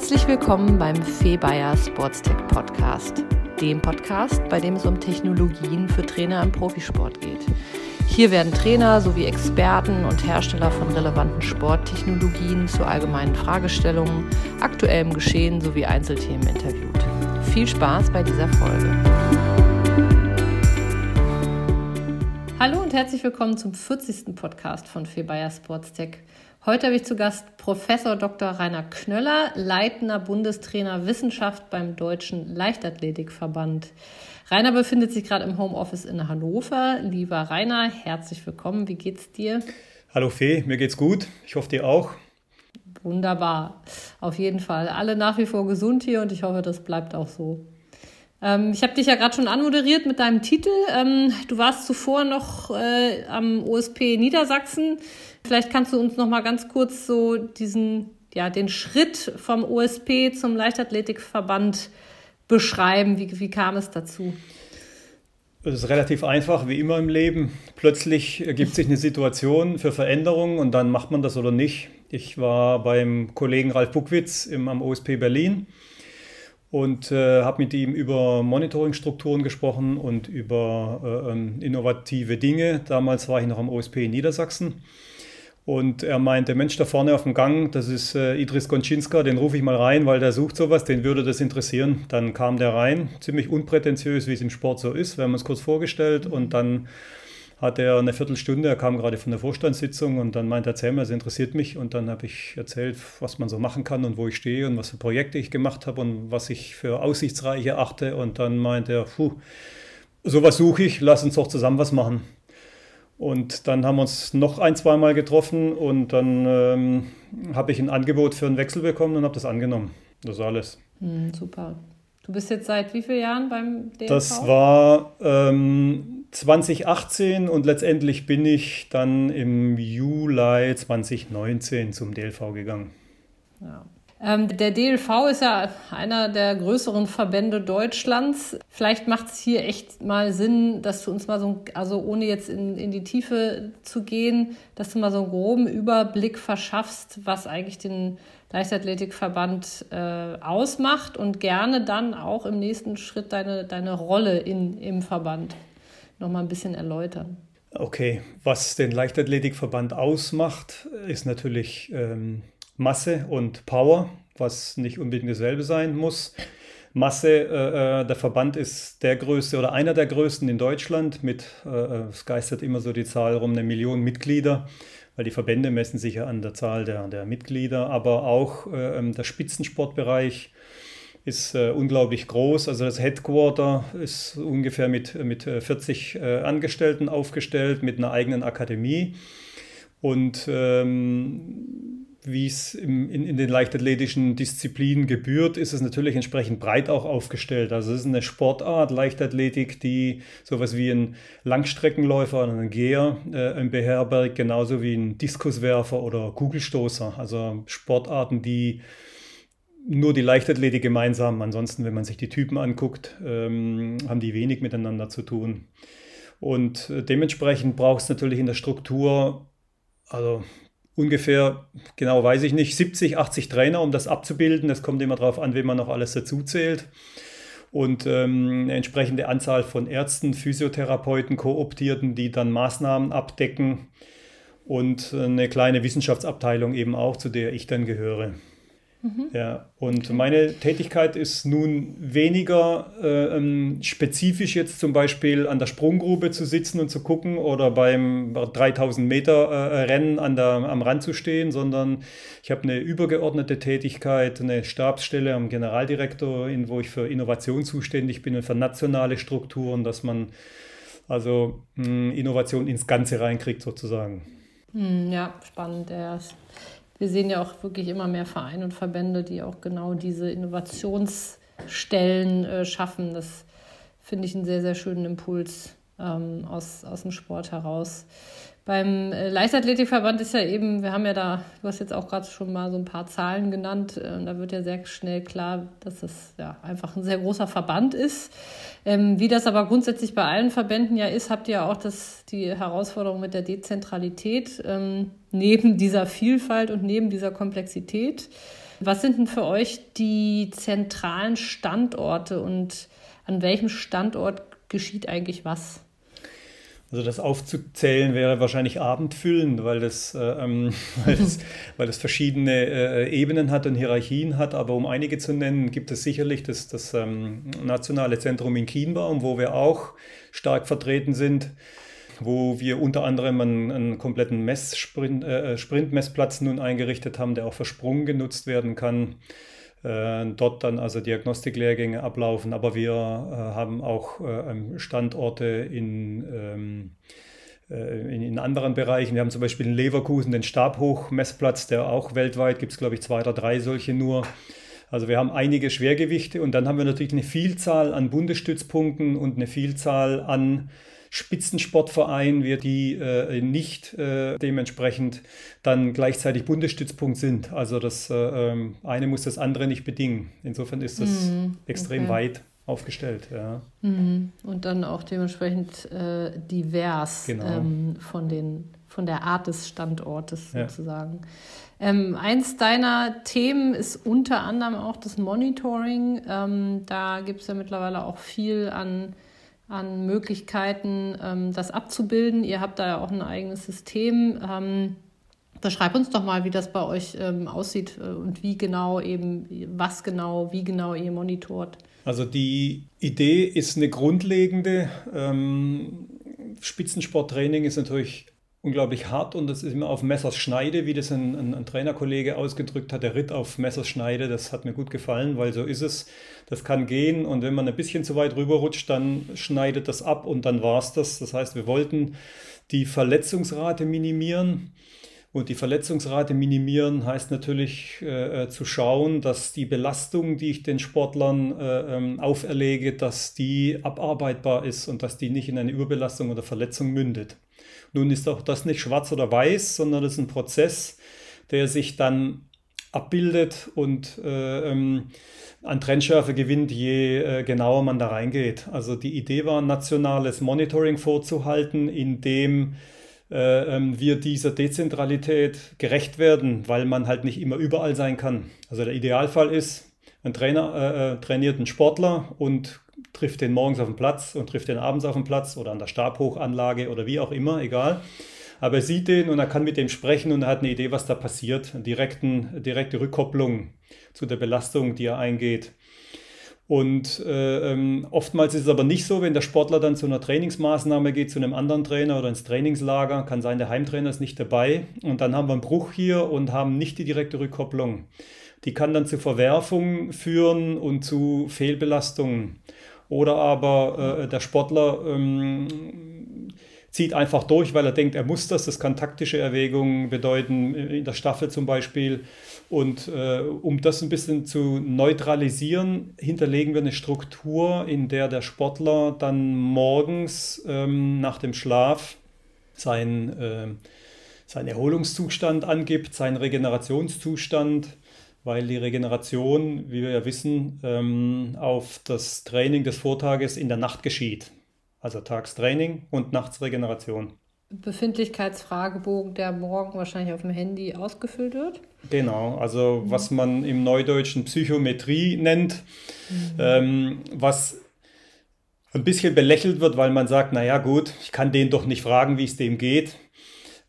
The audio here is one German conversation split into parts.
Herzlich willkommen beim Fee Bayer Sportstech Podcast, dem Podcast, bei dem es um Technologien für Trainer im Profisport geht. Hier werden Trainer sowie Experten und Hersteller von relevanten Sporttechnologien zu allgemeinen Fragestellungen, aktuellem Geschehen sowie Einzelthemen interviewt. Viel Spaß bei dieser Folge. Hallo und herzlich willkommen zum 40. Podcast von Fee Bayer Sportstech. Heute habe ich zu Gast Professor Dr. Rainer Knöller, leitender Bundestrainer Wissenschaft beim Deutschen Leichtathletikverband. Rainer befindet sich gerade im Homeoffice in Hannover. Lieber Rainer, herzlich willkommen. Wie geht's dir? Hallo Fee, mir geht's gut. Ich hoffe dir auch. Wunderbar. Auf jeden Fall. Alle nach wie vor gesund hier und ich hoffe, das bleibt auch so. Ähm, ich habe dich ja gerade schon anmoderiert mit deinem Titel. Ähm, du warst zuvor noch äh, am OSP Niedersachsen. Vielleicht kannst du uns noch mal ganz kurz so diesen, ja, den Schritt vom OSP zum Leichtathletikverband beschreiben. Wie, wie kam es dazu? Es ist relativ einfach, wie immer im Leben. Plötzlich ergibt sich eine Situation für Veränderungen und dann macht man das oder nicht. Ich war beim Kollegen Ralf Buckwitz im, am OSP Berlin und äh, habe mit ihm über Monitoringstrukturen gesprochen und über äh, ähm, innovative Dinge. Damals war ich noch am OSP in Niedersachsen. Und er meinte, Mensch, da vorne auf dem Gang, das ist äh, Idris Gonczynska, den rufe ich mal rein, weil der sucht sowas, den würde das interessieren. Dann kam der rein, ziemlich unprätentiös, wie es im Sport so ist. Wir haben uns kurz vorgestellt und dann hat er eine Viertelstunde, er kam gerade von der Vorstandssitzung und dann meinte er, erzähl mir, es interessiert mich. Und dann habe ich erzählt, was man so machen kann und wo ich stehe und was für Projekte ich gemacht habe und was ich für aussichtsreich erachte. Und dann meinte er, puh, sowas suche ich, lass uns doch zusammen was machen. Und dann haben wir uns noch ein, zweimal getroffen und dann ähm, habe ich ein Angebot für einen Wechsel bekommen und habe das angenommen. Das ist alles. Hm, super. Du bist jetzt seit wie vielen Jahren beim DLV? Das war ähm, 2018 und letztendlich bin ich dann im Juli 2019 zum DLV gegangen. Ja. Ähm, der DLV ist ja einer der größeren Verbände Deutschlands. Vielleicht macht es hier echt mal Sinn, dass du uns mal so, also ohne jetzt in, in die Tiefe zu gehen, dass du mal so einen groben Überblick verschaffst, was eigentlich den Leichtathletikverband äh, ausmacht und gerne dann auch im nächsten Schritt deine, deine Rolle in, im Verband nochmal ein bisschen erläutern. Okay, was den Leichtathletikverband ausmacht, ist natürlich ähm, Masse und Power, was nicht unbedingt dasselbe sein muss. Masse, äh, äh, der Verband ist der größte oder einer der größten in Deutschland mit, äh, äh, es geistert immer so die Zahl rum, eine Million Mitglieder, weil die Verbände messen sich ja an der Zahl der, der Mitglieder, aber auch äh, ähm, der Spitzensportbereich ist äh, unglaublich groß. Also das Headquarter ist ungefähr mit, mit 40 Angestellten aufgestellt, mit einer eigenen Akademie. Und ähm, wie es in, in, den leichtathletischen Disziplinen gebührt, ist es natürlich entsprechend breit auch aufgestellt. Also es ist eine Sportart, Leichtathletik, die sowas wie ein Langstreckenläufer oder ein Geher äh, beherbergt, genauso wie ein Diskuswerfer oder Kugelstoßer. Also Sportarten, die nur die Leichtathletik gemeinsam. Ansonsten, wenn man sich die Typen anguckt, ähm, haben die wenig miteinander zu tun. Und äh, dementsprechend braucht es natürlich in der Struktur also ungefähr, genau weiß ich nicht, 70, 80 Trainer, um das abzubilden. Das kommt immer darauf an, wen man noch alles dazu zählt. Und ähm, eine entsprechende Anzahl von Ärzten, Physiotherapeuten, Kooptierten, die dann Maßnahmen abdecken. Und eine kleine Wissenschaftsabteilung eben auch, zu der ich dann gehöre. Mhm. Ja, und okay. meine Tätigkeit ist nun weniger äh, ähm, spezifisch jetzt zum Beispiel an der Sprunggrube zu sitzen und zu gucken oder beim 3000 Meter äh, Rennen an der, am Rand zu stehen, sondern ich habe eine übergeordnete Tätigkeit, eine Stabsstelle am Generaldirektor, in, wo ich für Innovation zuständig bin und für nationale Strukturen, dass man also mh, hm, Innovation ins Ganze reinkriegt sozusagen. Hm, ja, spannend. Ja wir sehen ja auch wirklich immer mehr Vereine und Verbände, die auch genau diese Innovationsstellen äh, schaffen. Das finde ich einen sehr, sehr schönen Impuls ähm, aus, aus dem Sport heraus. Beim äh, Leichtathletikverband ist ja eben, wir haben ja da, du hast jetzt auch gerade schon mal so ein paar Zahlen genannt, äh, da wird ja sehr schnell klar, dass es ja einfach ein sehr großer Verband ist. Ähm, wie das aber grundsätzlich bei allen Verbänden ja ist, habt ihr auch das, die Herausforderung mit der Dezentralität ähm, neben dieser Vielfalt und neben dieser Komplexität. Was sind denn für euch die zentralen Standorte und an welchem Standort geschieht eigentlich was? Also das aufzuzählen wäre wahrscheinlich abendfüllend, weil das, äh, ähm, weil verschiedene äh, Ebenen hat und Hierarchien hat. Aber um einige zu nennen, gibt es sicherlich das, das ähm, nationale Zentrum in Kienbaum, wo wir auch stark vertreten sind, wo wir unter anderem einen, einen kompletten Messsprint, äh, Sprintmessplatz nun eingerichtet haben, der auch für Sprung genutzt werden kann. Äh, dort dann also Diagnostiklehrgänge ablaufen, aber wir äh, haben auch äh, Standorte in, ähm, in, in, anderen Bereichen. Wir haben zum Beispiel in Leverkusen den Stabhochmessplatz, der auch weltweit gibt es, glaube ich, zwei oder drei solche nur. Also wir haben einige Schwergewichte und dann haben wir natürlich eine Vielzahl an Bundesstützpunkten und eine Vielzahl an Spitzensportverein wir die äh, nicht äh, dementsprechend dann gleichzeitig Bundesstützpunkt sind. Also das äh, ähm, eine muss das andere nicht bedingen. Insofern ist das mhm, extrem okay. weit aufgestellt. Ja. Mhm. Und dann auch dementsprechend äh, divers genau. ähm, von, den, von der Art des Standortes ja. sozusagen. Ähm, eins deiner Themen ist unter anderem auch das Monitoring. Ähm, da gibt es ja mittlerweile auch viel an an Möglichkeiten, ähm, das abzubilden. Ihr habt da ja auch ein eigenes System. Ähm, beschreib uns doch mal, wie das bei euch ähm, aussieht äh, und wie genau eben, was genau, wie genau ihr monitort. Also die Idee ist eine grundlegende. Ähm, Spitzensporttraining ist natürlich unglaublich hart und das ist immer auf Messers Schneide, wie das ein, ein, ein, Trainerkollege ausgedrückt hat, der Ritt auf Messers Schneide, das hat mir gut gefallen, weil so ist es. Das kann gehen und wenn man ein bisschen zu weit rüberrutscht, dann schneidet das ab und dann war es das. Das heißt, wir wollten die Verletzungsrate minimieren. Und die Verletzungsrate minimieren heißt natürlich äh, äh zu schauen, dass die Belastung, die ich den Sportlern äh, ähm, auferlege, dass die abarbeitbar ist und dass die nicht in eine Überbelastung oder Verletzung mündet. Nun ist auch das nicht schwarz oder weiß, sondern das ist ein Prozess, der sich dann abbildet und äh, ähm, an Trennschärfe gewinnt, je äh, genauer man da reingeht. Also die Idee war, nationales Monitoring vorzuhalten, in dem äh, ähm, wir dieser Dezentralität gerecht werden, weil man halt nicht immer überall sein kann. Also der Idealfall ist, ein Trainer äh, äh trainiert einen Sportler und trifft den morgens auf dem Platz und trifft den abends auf dem Platz oder an der Stabhochanlage oder wie auch immer, egal. Aber er sieht den und er kann mit dem sprechen und er hat eine Idee, was da passiert. Direkten, direkte Rückkopplung zu der Belastung, die er eingeht. Und äh, ähm, oftmals ist es aber nicht so, wenn der Sportler dann zu einer Trainingsmaßnahme geht, zu einem anderen Trainer oder ins Trainingslager, kann sein, der Heimtrainer ist nicht dabei. Und dann haben wir einen Bruch hier und haben nicht die direkte Rückkopplung. Die kann dann zu Verwerfungen führen und zu Fehlbelastungen. Oder aber äh, der Sportler ähm, zieht einfach durch, weil er denkt, er muss das. Das kann taktische Erwägungen bedeuten, in der Staffel zum Beispiel. Und äh, um das ein bisschen zu neutralisieren, hinterlegen wir eine Struktur, in der der Sportler dann morgens ähm, nach dem Schlaf sein, äh, seinen Erholungszustand angibt, seinen Regenerationszustand weil die Regeneration, wie wir ja wissen, ähm, auf das Training des Vortages in der Nacht geschieht. Also Tagstraining und Nachtsregeneration. Befindlichkeitsfragebogen, der morgen wahrscheinlich auf dem Handy ausgefüllt wird? Genau, also mhm. was man im Neudeutschen Psychometrie nennt, mhm. ähm, was ein bisschen belächelt wird, weil man sagt, naja gut, ich kann den doch nicht fragen, wie es dem geht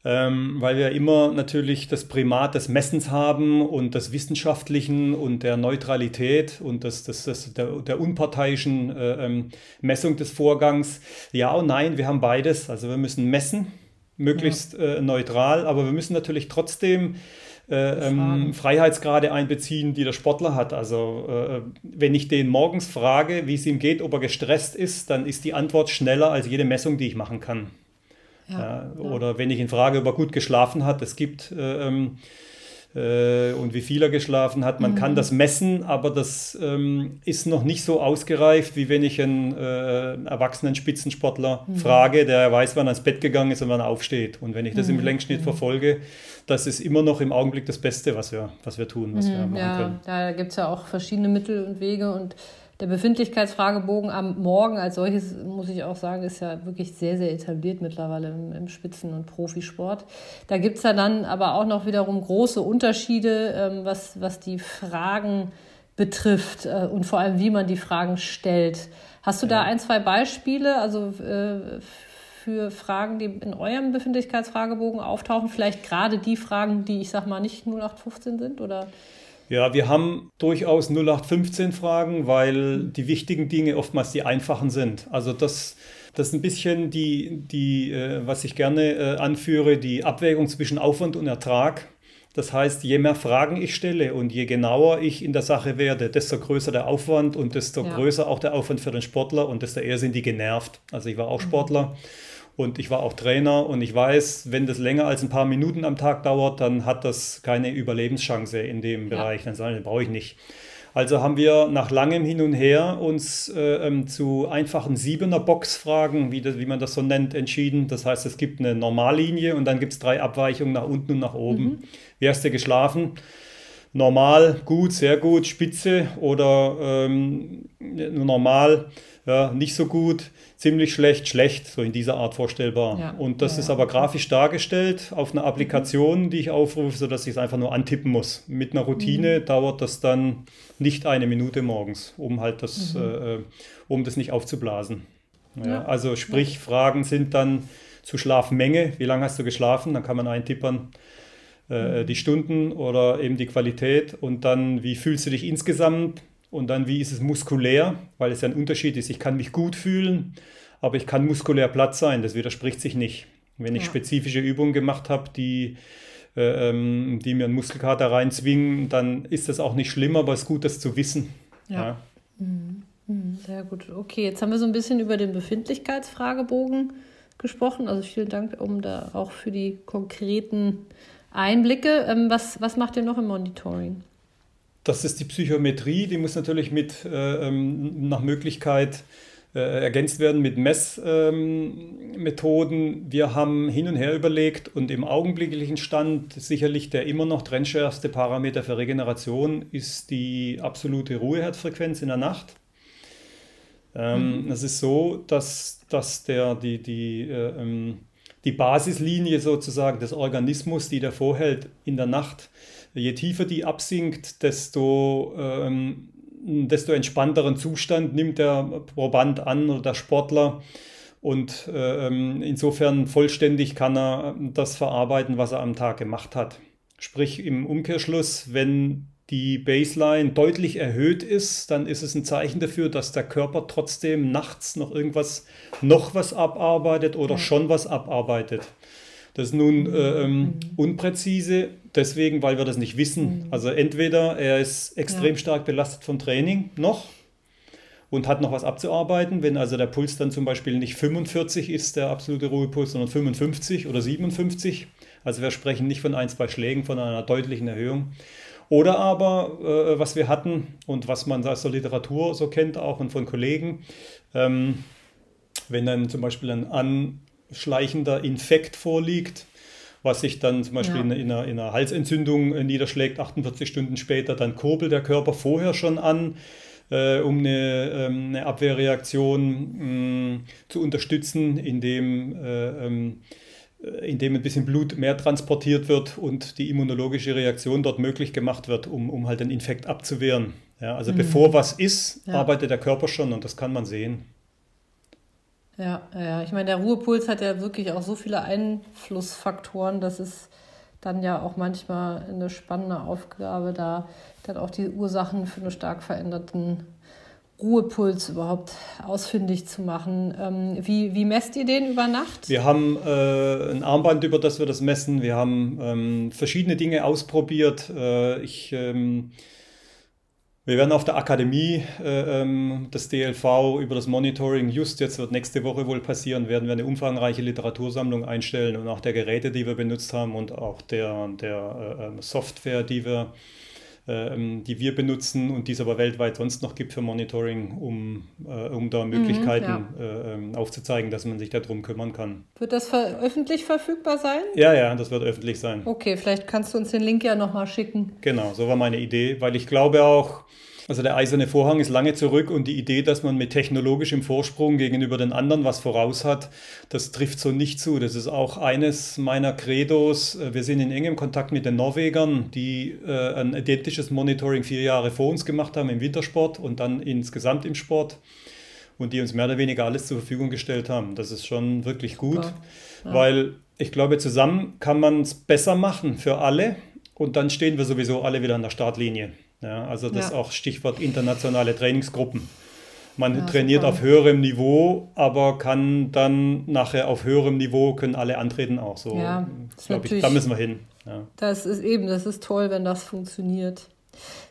ähm, weil wir immer natürlich das Primat des Messens haben und des Wissenschaftlichen und der Neutralität und des, des, des, der, der unparteiischen äh, ähm, Messung des Vorgangs. Ja und nein, wir haben beides. Also wir müssen messen, möglichst ja. äh, neutral, aber wir müssen natürlich trotzdem äh, ähm, Freiheitsgrade einbeziehen, die der Sportler hat. Also äh, wenn ich den morgens frage, wie es ihm geht, ob er gestresst ist, dann ist die Antwort schneller als jede Messung, die ich machen kann. Ja, oder wenn ich ihn frage, ob er gut geschlafen hat, es gibt äh, ähm, äh, und wie viel er geschlafen hat. Man mhm. kann das messen, aber das ähm, ist noch nicht so ausgereift, wie wenn ich einen äh, erwachsenen Spitzensportler mhm. frage, der weiß, wann er ins Bett gegangen ist und wann er aufsteht. Und wenn ich das mhm. im Längsschnitt mhm. verfolge, das ist immer noch im Augenblick das Beste, was wir, was wir tun, was wir mhm. machen ja, können. Da gibt es ja auch verschiedene Mittel und Wege und der Befindlichkeitsfragebogen am Morgen als solches, muss ich auch sagen, ist ja wirklich sehr, sehr etabliert mittlerweile im, im Spitzen- und Profisport. Da gibt es ja dann aber auch noch wiederum große Unterschiede, ähm, was, was die Fragen betrifft äh, und vor allem, wie man die Fragen stellt. Hast du da ein, zwei Beispiele, also äh, für Fragen, die in eurem Befindlichkeitsfragebogen auftauchen? Vielleicht gerade die Fragen, die ich sag mal nicht 0815 sind oder? Ja, wir haben durchaus 0815 Fragen, weil die wichtigen Dinge oftmals die einfachen sind. Also das, das ist ein bisschen die, die äh, was ich gerne äh, anführe, die Abwägung zwischen Aufwand und Ertrag. Das heißt, je mehr Fragen ich stelle und je genauer ich in der Sache werde, desto größer der Aufwand und desto ja. größer auch der Aufwand für den Sportler und desto eher sind die genervt. Also ich war auch mhm. Und ich war auch Trainer und ich weiß, wenn das länger als ein paar Minuten am Tag dauert, dann hat das keine Überlebenschance in dem ja. Bereich. Dann sagen, brauche ich nicht. Also haben wir nach langem Hin und Her uns äh, ähm, zu einfachen Siebener-Box-Fragen, wie, wie man das so nennt, entschieden. Das heißt, es gibt eine Normallinie und dann gibt es drei Abweichungen nach unten und nach oben. Mhm. Wie hast du geschlafen? Normal, gut, sehr gut, spitze oder ähm, normal, ja, nicht so gut, ziemlich schlecht, schlecht, so in dieser Art vorstellbar. Ja. Und das ja, ist aber grafisch dargestellt auf einer Applikation, die ich aufrufe, sodass ich es einfach nur antippen muss. Mit einer Routine mhm. dauert das dann nicht eine Minute morgens, um halt das, mhm. äh, um das nicht aufzublasen. Also sprich, Fragen sind dann zu Schlafmenge, wie lange hast du geschlafen? Dann kann man eintippern äh, mhm. die Stunden oder eben die Qualität und dann, wie fühlst du dich insgesamt? Und dann, wie ist es muskulär? Weil es ja ein Unterschied ist. Ich kann mich gut fühlen, aber ich kann muskulär platt sein. Das widerspricht sich nicht. Wenn ich ja. spezifische Übungen gemacht habe, die, äh, ähm, die mir einen Muskelkater reinzwingen, dann ist das auch nicht schlimm, aber es ist gut, das zu wissen. Ja. ja. Mhm. Mhm. Sehr gut. Okay, jetzt haben wir so ein bisschen über den Befindlichkeitsfragebogen gesprochen. Also vielen Dank um da auch für die konkreten Einblicke. Ähm, was, was macht ihr noch im Monitoring? Das ist die Psychometrie, die muss natürlich mit äh, ähm, nach Möglichkeit äh, ergänzt werden mit Messmethoden. Ähm, Wir haben hin und her überlegt und im augenblicklichen Stand sicherlich der immer noch trennschärfste Parameter für Regeneration ist die absolute Ruheherzfrequenz in der Nacht. Ähm, mhm. Es ist so, dass, dass der, die, die, äh, ähm, die Basislinie sozusagen des Organismus, die der vorhält in der Nacht, je tiefer die absinkt, desto, ähm, desto entspannteren Zustand nimmt der Proband an oder der Sportler. Und ähm, insofern vollständig kann er das verarbeiten, was er am Tag gemacht hat. Sprich im Umkehrschluss, wenn die Baseline deutlich erhöht ist, dann ist es ein Zeichen dafür, dass der Körper trotzdem nachts noch irgendwas, noch was abarbeitet oder schon was abarbeitet. Das ist nun äh, ähm, mhm. unpräzise, deswegen, weil wir das nicht wissen. Mhm. Also entweder er ist extrem ja. stark belastet vom Training noch und hat noch was abzuarbeiten. Wenn also der Puls dann zum Beispiel nicht 45 ist, der absolute Ruhepuls, sondern 55 oder 57. Also wir sprechen nicht von ein, zwei Schlägen, von einer deutlichen Erhöhung. Oder aber, äh, was wir hatten und was man aus der Literatur so kennt auch und von Kollegen, ähm, wenn dann zum Beispiel ein anschleichender Infekt vorliegt, was sich dann zum Beispiel ja. in, in, einer, in, einer, Halsentzündung äh, niederschlägt, 48 Stunden später, dann kurbelt der Körper vorher schon an, äh, um eine, ähm, eine Abwehrreaktion mh, mm, zu unterstützen, indem, äh, ähm, äh, indem ein bisschen Blut mehr transportiert wird und die immunologische Reaktion dort möglich gemacht wird, um, um halt den Infekt abzuwehren. Ja, also mhm. bevor was ist, ja. arbeitet der Körper schon und das kann man sehen. Ja, ja, ich meine, der Ruhepuls hat ja wirklich auch so viele Einflussfaktoren, dass es dann ja auch manchmal eine spannende Aufgabe, da dann auch die Ursachen für einen stark veränderten Ruhepuls überhaupt ausfindig zu machen. Ähm, wie, wie messt ihr den über Nacht? Wir haben äh, ein Armband, über das wir das messen. Wir haben ähm, verschiedene Dinge ausprobiert. Äh, ich ähm, wir werden auf der Akademie äh, ähm, des DLV über das Monitoring, just jetzt wird nächste Woche wohl passieren, werden wir eine umfangreiche Literatursammlung einstellen und auch der Geräte, die wir benutzt haben und auch der, der äh, ähm, Software, die wir die wir benutzen und die es aber weltweit sonst noch gibt für Monitoring, um, äh, um da mhm, Möglichkeiten mhm, ja. äh, ähm, aufzuzeigen, dass man sich darum kümmern kann. Wird das öffentlich verfügbar sein? Ja, ja, das wird öffentlich sein. Okay, vielleicht kannst du uns den Link ja nochmal schicken. Genau, so war meine Idee, weil ich glaube auch, Also der eiserne Vorhang ist lange zurück und die Idee, dass man mit technologischem Vorsprung gegenüber den anderen was voraus hat, das trifft so nicht zu. Das ist auch eines meiner Credos. Wir sind in engem Kontakt mit den Norwegern, die äh, ein identisches Monitoring vier Jahre vor uns gemacht haben im Wintersport und dann insgesamt im Sport und die uns mehr oder weniger alles zur Verfügung gestellt haben. Das ist schon wirklich gut, ja. Ja. weil ich glaube, zusammen kann man es besser machen für alle und dann stehen wir sowieso alle wieder an der Startlinie. Ja, also das ist auch Stichwort internationale Trainingsgruppen. Man ja, trainiert super. auf höherem Niveau, aber kann dann nachher auf höherem Niveau können alle antreten auch. So, ja, ich, da müssen wir hin. Ja. Das ist eben, das ist toll, wenn das funktioniert.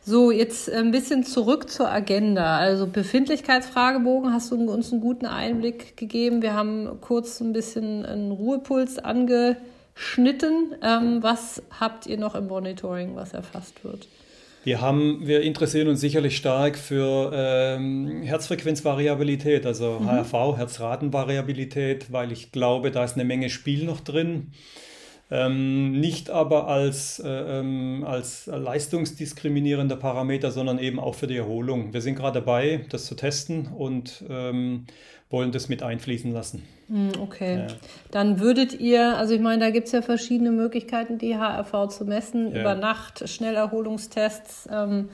So, jetzt ein bisschen zurück zur Agenda. Also Befindlichkeitsfragebogen hast du uns einen guten Einblick gegeben. Wir haben kurz ein bisschen einen Ruhepuls angeschnitten. Ähm, was habt ihr noch im Monitoring, was erfasst wird? Wir, haben, wir interessieren uns sicherlich stark für ähm, Herzfrequenzvariabilität, also mhm. HRV, Herzratenvariabilität, weil ich glaube, da ist eine Menge Spiel noch drin. Ähm, nicht aber als, äh, ähm, als leistungsdiskriminierender Parameter, sondern eben auch für die Erholung. Wir sind gerade dabei, das zu testen und ähm, wollen das mit einfließen lassen. Hm, okay. Ja. Dann würdet ihr, also ich meine, da gibt es ja verschiedene Möglichkeiten, die HRV zu messen, ja. über Nacht, Schnellerholungstests. Ähm,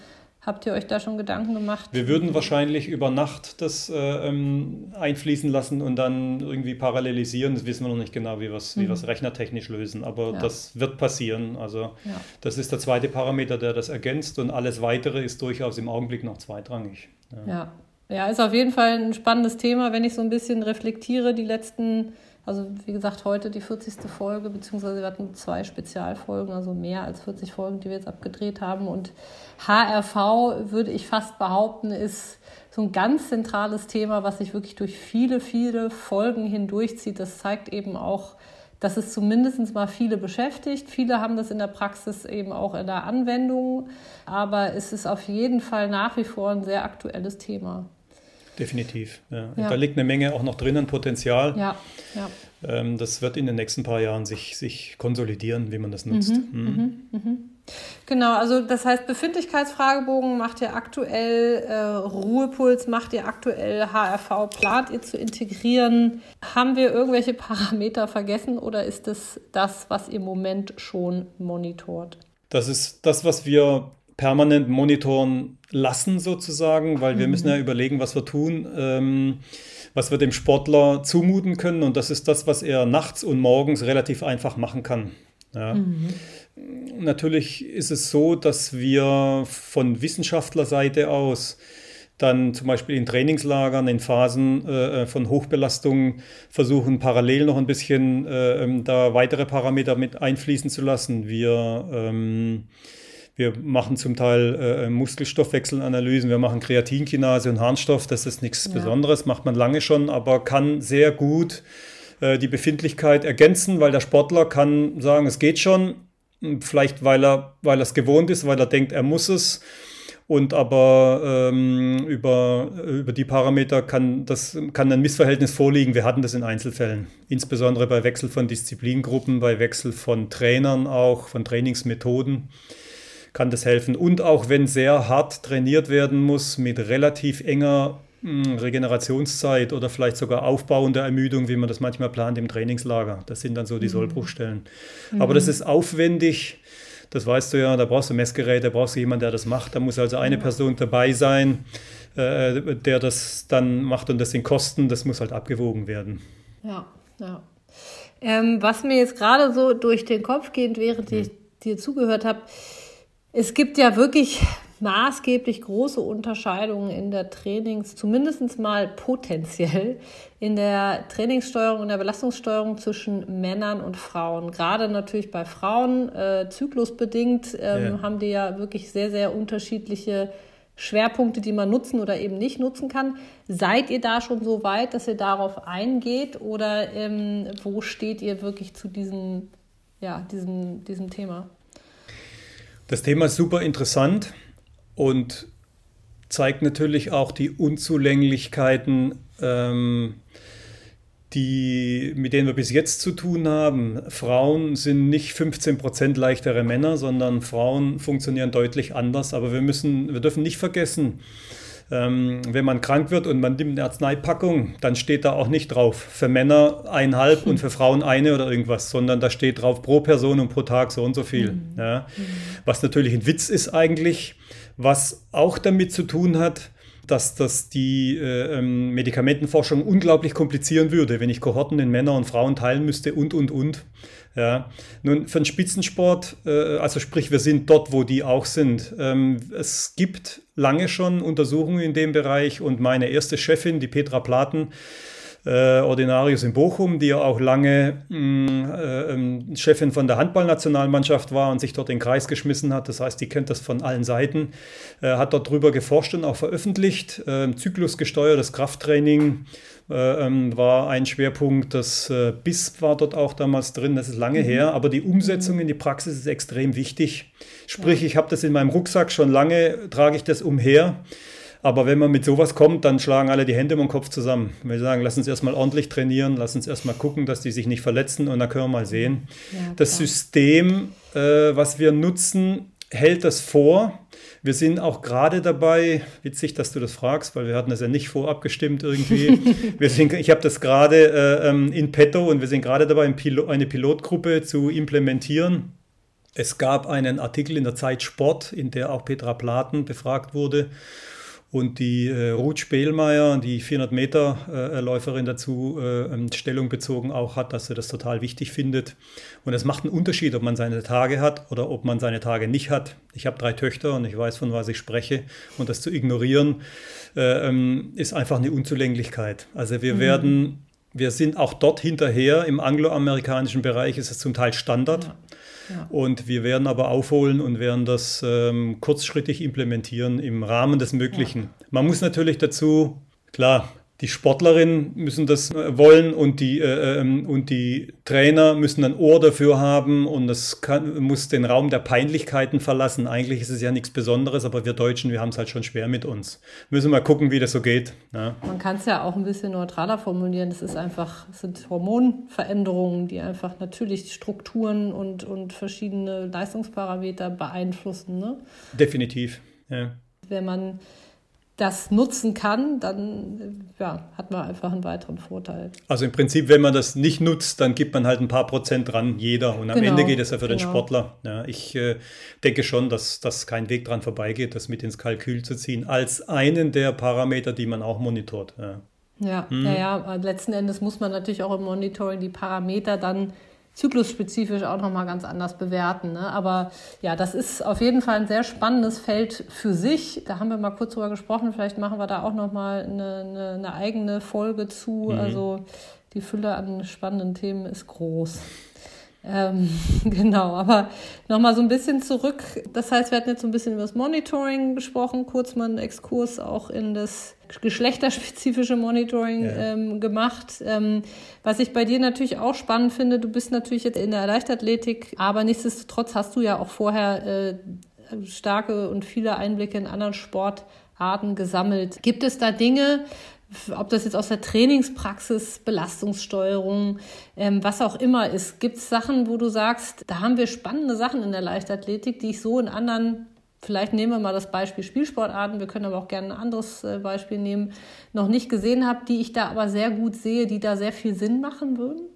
Habt ihr euch da schon Gedanken gemacht? Wir würden wahrscheinlich über Nacht das äh, ähm, einfließen lassen und dann irgendwie parallelisieren. Das wissen wir noch nicht genau, wie wir es mhm. rechnertechnisch lösen, aber ja. das wird passieren. Also das ist der zweite Parameter, der das ergänzt und alles Weitere ist durchaus im Augenblick noch zweitrangig. Ja. Ja. Ist auf jeden Fall ein spannendes Thema, wenn ich so ein bisschen reflektiere, die letzten, also wie gesagt, heute die 40. Folge, beziehungsweise wir hatten zwei Spezialfolgen, also mehr als 40 Folgen, die wir jetzt abgedreht haben. Und HRV, würde ich fast behaupten, ist so ein ganz zentrales Thema, was sich wirklich durch viele, viele Folgen hindurchzieht. Das zeigt eben auch, dass es zumindest mal viele beschäftigt. Viele haben das in der Praxis eben auch in der Anwendung, aber es ist auf jeden Fall nach wie vor ein sehr aktuelles Thema. Definitiv. Ja. Ja. Da liegt eine Menge auch noch drin an Potenzial. Ja. Ja. Ähm, das wird in den nächsten paar Jahren sich, sich konsolidieren, wie man das nutzt. Mhm. Mhm. Mhm. mhm. Genau, also das heißt, Befindlichkeitsfragebogen macht ihr aktuell, äh, Ruhepuls macht ihr aktuell, HRV plant ihr zu integrieren. Haben wir irgendwelche Parameter vergessen oder ist das das, was ihr im Moment schon monitort? Das ist das, was wir permanent monitoren lassen sozusagen, weil wir mhm. müssen ja überlegen, was wir tun, ähm, was wir dem Sportler zumuten können und das ist das, was er nachts und morgens relativ einfach machen kann. Ja. Mhm. Natürlich ist es so, dass wir von Wissenschaftlerseite aus dann zum Beispiel in Trainingslagern, in Phasen äh, von Hochbelastung versuchen, parallel noch ein bisschen äh, da weitere Parameter mit einfließen zu lassen. Wir ähm, wir machen zum Teil äh, Muskelstoffwechselanalysen, wir machen Kreatinkinase und Harnstoff, das ist nichts ja. Besonderes, macht man lange schon, aber kann sehr gut äh, die Befindlichkeit ergänzen, weil der Sportler kann sagen, es geht schon, vielleicht weil er, weil er es gewohnt ist, weil er denkt, er muss es. Und aber ähm, über, über die Parameter kann, das, kann ein Missverhältnis vorliegen. Wir hatten das in Einzelfällen, insbesondere bei Wechsel von Disziplingruppen, bei Wechsel von Trainern auch, von Trainingsmethoden kann das helfen. Und auch wenn sehr hart trainiert werden muss mit relativ enger hm, Regenerationszeit oder vielleicht sogar aufbauender Ermüdung, wie man das manchmal plant im Trainingslager. Das sind dann so die mhm. Sollbruchstellen. Mhm. Aber das ist aufwendig. Das weißt du ja, da brauchst du Messgeräte, da brauchst du jemanden, der das macht. Da muss also eine Person dabei sein, äh, der das dann macht und das sind Kosten, das muss halt abgewogen werden. Ja, ja. Ähm, was mir jetzt gerade so durch den Kopf geht, während ich hm. dir zugehört habe, es gibt ja wirklich maßgeblich große Unterscheidungen in der Trainings, zumindest mal potenziell in der Trainingssteuerung und der Belastungssteuerung zwischen Männern und Frauen. Gerade natürlich bei Frauen, äh, zyklusbedingt, ähm, ja. haben die ja wirklich sehr, sehr unterschiedliche Schwerpunkte, die man nutzen oder eben nicht nutzen kann. Seid ihr da schon so weit, dass ihr darauf eingeht oder ähm, wo steht ihr wirklich zu diesem, ja, diesem, diesem Thema? Das Thema ist super interessant und zeigt natürlich auch die Unzulänglichkeiten, ähm, die, mit denen wir bis jetzt zu tun haben, Frauen sind nicht 15 Prozent leichtere Männer, sondern Frauen funktionieren deutlich anders. Aber wir müssen, wir dürfen nicht vergessen, ähm, wenn man krank wird und man nimmt eine Arzneipackung, dann steht da auch nicht drauf für Männer eineinhalb und für Frauen eine oder irgendwas, sondern da steht drauf pro Person und pro Tag so und so viel. Mhm. Ja. Was natürlich ein Witz ist eigentlich, was auch damit zu tun hat, dass das die äh, ähm, Medikamentenforschung unglaublich komplizieren würde, wenn ich Kohorten in Männer und Frauen teilen müsste und, und, und. Ja. Nun, für den Spitzensport, äh, also sprich, wir sind dort, wo die auch sind. Ähm, es gibt lange schon Untersuchungen in dem Bereich und meine erste Chefin, die Petra Platen, äh, Ordinarius in Bochum, die ja auch lange mh, mm, äh, ähm, Chefin von der Handballnationalmannschaft war und sich dort in den Kreis geschmissen hat. Das heißt, die kennt das von allen Seiten, äh, hat dort drüber geforscht und auch veröffentlicht. Äh, zyklusgesteuertes Krafttraining äh, ähm, war ein Schwerpunkt. Das äh, BISP war dort auch damals drin, das ist lange mhm. her, aber die Umsetzung in die Praxis ist extrem wichtig. Sprich, ich habe das in meinem Rucksack schon lange, trage ich das umher. Aber wenn man mit sowas kommt, dann schlagen alle die Hände um den Kopf zusammen. Wir sagen, lass uns erstmal ordentlich trainieren, lass uns erstmal gucken, dass die sich nicht verletzen und dann können wir mal sehen. Ja, das System, äh, was wir nutzen, hält das vor. Wir sind auch gerade dabei, witzig, dass du das fragst, weil wir hatten das ja nicht vorab gestimmt irgendwie. wir sind, ich habe das gerade äh, ähm, in petto und wir sind gerade dabei, eine Pilotgruppe zu implementieren. Es gab einen Artikel in der Zeit Sport, in der auch Petra Platen befragt wurde. Und die äh, Ruth Spehlmeier, die 400 Meter äh, Läuferin dazu äh, ähm, Stellung bezogen auch hat, dass sie das total wichtig findet. Und es macht einen Unterschied, ob man seine Tage hat oder ob man seine Tage nicht hat. Ich habe drei Töchter und ich weiß, von was ich spreche. Und das zu ignorieren, äh, ähm, ist einfach eine Unzulänglichkeit. Also wir mhm. werden, wir sind auch dort hinterher. Im angloamerikanischen Bereich ist es zum Teil Standard. Ja. Und wir werden aber aufholen und werden das ähm, kurzschrittig implementieren im Rahmen des Möglichen. Ja. Man muss natürlich dazu, klar, die Sportlerinnen müssen das äh, wollen und die, äh, ähm, und die Trainer müssen ein Ohr dafür haben und es kann, muss den Raum der Peinlichkeiten verlassen. Eigentlich ist es ja nichts Besonderes, aber wir Deutschen, wir haben es halt schon schwer mit uns. Müssen mal gucken, wie das so geht. Ja. Man kann es ja auch ein bisschen neutraler formulieren. Es ist einfach, es sind Hormonveränderungen, die einfach natürlich Strukturen und, und verschiedene Leistungsparameter beeinflussen. Ne? Definitiv. Ja. Wenn man das nutzen kann, dann ja, hat man einfach einen weiteren Vorteil. Also im Prinzip, wenn man das nicht nutzt, dann gibt man halt ein paar Prozent dran, jeder. Und am genau, Ende geht es ja für genau. den Sportler. Ja, ich äh, denke schon, dass, dass kein Weg dran vorbeigeht, das mit ins Kalkül zu ziehen, als einen der Parameter, die man auch monitort. Ja, ja, hm. ja, ja. letzten Endes muss man natürlich auch im Monitoring die Parameter dann zyklusspezifisch auch nochmal ganz anders bewerten. Ne? Aber ja, das ist auf jeden Fall ein sehr spannendes Feld für sich. Da haben wir mal kurz drüber gesprochen. Vielleicht machen wir da auch nochmal eine, eine, eine eigene Folge zu. Mhm. Also die Fülle an spannenden Themen ist groß. Ähm, genau, aber nochmal so ein bisschen zurück. Das heißt, wir hatten jetzt so ein bisschen über das Monitoring gesprochen, kurz mal einen Exkurs auch in das geschlechterspezifische Monitoring ja. ähm, gemacht. Ähm, was ich bei dir natürlich auch spannend finde, du bist natürlich jetzt in der Leichtathletik, aber nichtsdestotrotz hast du ja auch vorher äh, starke und viele Einblicke in anderen Sportarten gesammelt. Gibt es da Dinge, ob das jetzt aus der Trainingspraxis, Belastungssteuerung, ähm, was auch immer ist, gibt es Sachen, wo du sagst, da haben wir spannende Sachen in der Leichtathletik, die ich so in anderen vielleicht nehmen wir mal das Beispiel Spielsportarten, wir können aber auch gerne ein anderes äh, Beispiel nehmen, noch nicht gesehen habe, die ich da aber sehr gut sehe, die da sehr viel Sinn machen würden?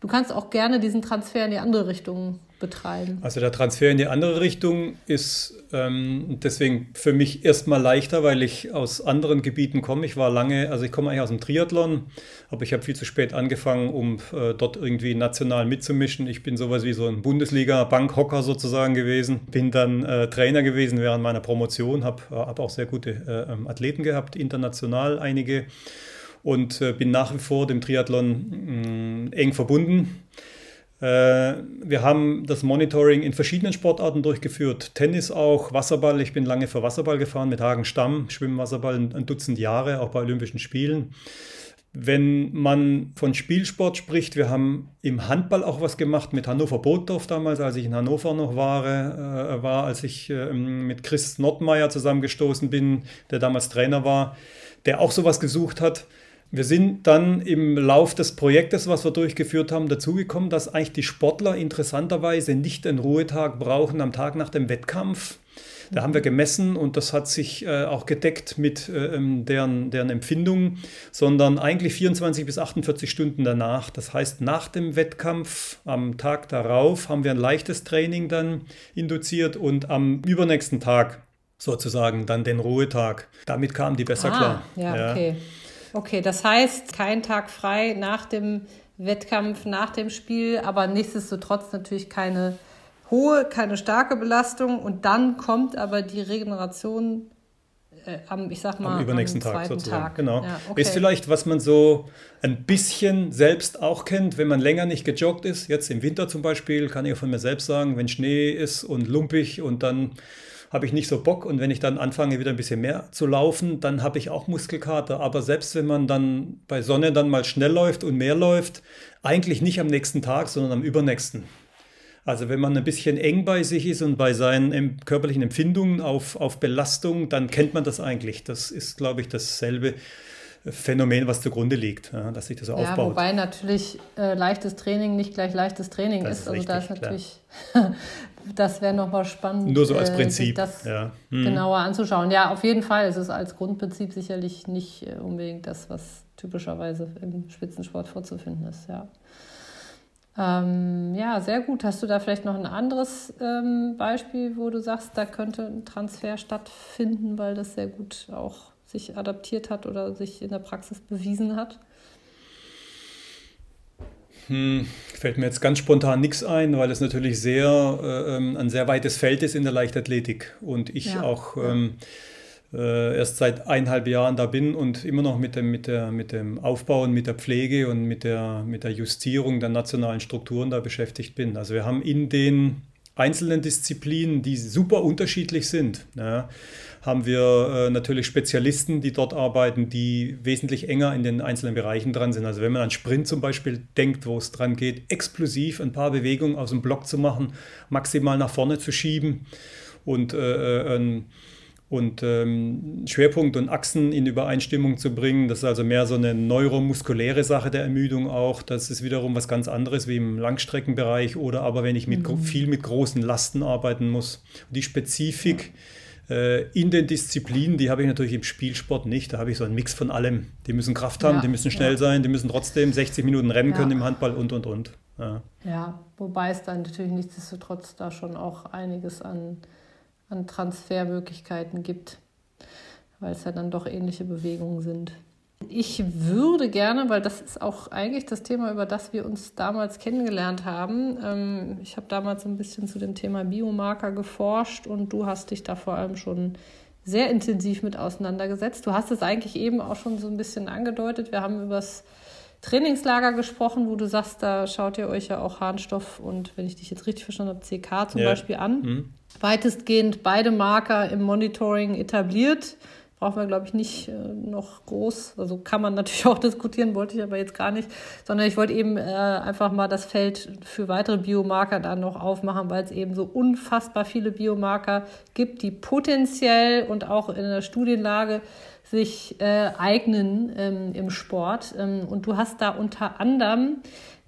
Du kannst auch gerne diesen Transfer in die andere Richtung betreiben. Also der Transfer in die andere Richtung ist ähm, deswegen für mich erstmal leichter, weil ich aus anderen Gebieten komme. Ich war lange, also ich komme eigentlich aus dem Triathlon, aber ich habe viel zu spät angefangen, um äh, dort irgendwie national mitzumischen. Ich bin sowas wie so ein Bundesliga-Bankhocker sozusagen gewesen. Bin dann äh, Trainer gewesen während meiner Promotion, habe äh, hab auch sehr gute äh, ähm, Athleten gehabt, international einige und äh, bin nach wie vor dem Triathlon mh, eng verbunden. Äh, wir haben das Monitoring in verschiedenen Sportarten durchgeführt. Tennis auch, Wasserball. Ich bin lange für Wasserball gefahren mit Hagen Stamm, Schwimmwasserball ein Dutzend Jahre, auch bei Olympischen Spielen. Wenn man von Spielsport spricht, wir haben im Handball auch was gemacht mit Hannover Botdorf damals, als ich in Hannover noch war, äh, war als ich äh, mit Chris Nordmeier zusammengestoßen bin, der damals Trainer war, der auch sowas gesucht hat. Wir sind dann im Lauf des Projektes, was wir durchgeführt haben, dazugekommen, dass eigentlich die Sportler interessanterweise nicht einen Ruhetag brauchen am Tag nach dem Wettkampf. Da haben wir gemessen und das hat sich äh, auch gedeckt mit äh, ähm, deren, deren Empfindungen, sondern eigentlich 24 bis 48 Stunden danach. Das heißt, nach dem Wettkampf am Tag darauf haben wir ein leichtes Training dann induziert und am übernächsten Tag sozusagen dann den Ruhetag. Damit kamen die besser ah, klar. Ja, ja, okay. Okay, das heißt, kein Tag frei nach dem Wettkampf, nach dem Spiel, aber nichtsdestotrotz natürlich keine hohe, keine starke Belastung und dann kommt aber die Regeneration äh, am, ich sag mal, am übernächsten am Tag sozusagen. Tag. Genau. Ja, okay. Ist vielleicht, was man so ein bisschen selbst auch kennt, wenn man länger nicht gejoggt ist. Jetzt im Winter zum Beispiel, kann ich von mir selbst sagen, wenn Schnee ist und lumpig und dann habe ich nicht so Bock und wenn ich dann anfange wieder ein bisschen mehr zu laufen, dann habe ich auch Muskelkater. Aber selbst wenn man dann bei Sonne dann mal schnell läuft und mehr läuft, eigentlich nicht am nächsten Tag, sondern am übernächsten. Also wenn man ein bisschen eng bei sich ist und bei seinen körperlichen Empfindungen auf, auf Belastung, dann kennt man das eigentlich. Das ist, glaube ich, dasselbe Phänomen, was zugrunde liegt, ja, dass sich das so ja, aufbaut. Wobei natürlich äh, leichtes Training nicht gleich leichtes Training das ist. ist. Also da ist natürlich, das wäre nochmal spannend. Nur so als äh, Prinzip. das ja. hm. genauer anzuschauen. Ja, auf jeden Fall. Es ist als Grundprinzip sicherlich nicht äh, unbedingt das, was typischerweise im Spitzensport vorzufinden ist. Ja. Ähm, ja, sehr gut. Hast du da vielleicht noch ein anderes ähm, Beispiel, wo du sagst, da könnte ein Transfer stattfinden, weil das sehr gut auch sich adaptiert hat oder sich in der Praxis bewiesen hat? Hm, fällt mir jetzt ganz spontan nichts ein, weil es natürlich sehr äh, ähm, ein sehr weites Feld ist in der Leichtathletik und ich ja. auch ähm, äh, erst seit eineinhalb Jahren da bin und immer noch mit dem, mit, der, mit dem Aufbauen, mit der Pflege und mit der, mit der Justierung der nationalen Strukturen da beschäftigt bin. Also wir haben in den einzelnen Disziplinen, die super unterschiedlich sind, ja, haben wir äh, natürlich Spezialisten, die dort arbeiten, die wesentlich enger in den einzelnen Bereichen dran sind. Also wenn man an Sprint zum Beispiel denkt, wo es dran geht, explosiv ein paar Bewegungen aus dem Block zu machen, maximal nach vorne zu schieben und äh, äh und ähm, Schwerpunkt und Achsen in Übereinstimmung zu bringen. Das ist also mehr so eine neuromuskuläre Sache der Ermüdung auch. Das ist wiederum was ganz anderes wie im Langstreckenbereich oder aber wenn ich mit, mhm. viel mit großen Lasten arbeiten muss. Die Spezifik äh, in den Disziplinen, die habe ich natürlich im Spielsport nicht. Da habe ich so einen Mix von allem. Die müssen Kraft haben, ja, die müssen schnell ja. sein, die müssen trotzdem 60 Minuten rennen können im Handball und und und. Ja. wobei es dann natürlich nichtsdestotrotz da schon auch einiges an an Transfermöglichkeiten gibt, weil es ja dann doch ähnliche Bewegungen sind. Ich würde gerne, weil das ist auch eigentlich das Thema, über das wir uns damals kennengelernt haben. Ähm, ich habe damals ein bisschen zu dem Thema Biomarker geforscht und du hast dich da vor allem schon sehr intensiv mit auseinandergesetzt. Du hast es eigentlich eben auch schon so ein bisschen angedeutet. Wir haben über das Trainingslager gesprochen, wo du sagst, da schaut ihr euch ja auch Harnstoff und, wenn ich dich jetzt richtig verstanden habe, CK zum ja. Beispiel an. Mhm. Weitestgehend beide Marker im Monitoring etabliert. Brauchen wir, glaube ich, nicht äh, noch groß. Also kann man natürlich auch diskutieren, wollte ich aber jetzt gar nicht. Sondern ich wollte eben äh, einfach mal das Feld für weitere Biomarker dann noch aufmachen, weil es eben so unfassbar viele Biomarker gibt, die potenziell und auch in der Studienlage sich äh, eignen ähm, im Sport. Ähm, und du hast da unter anderem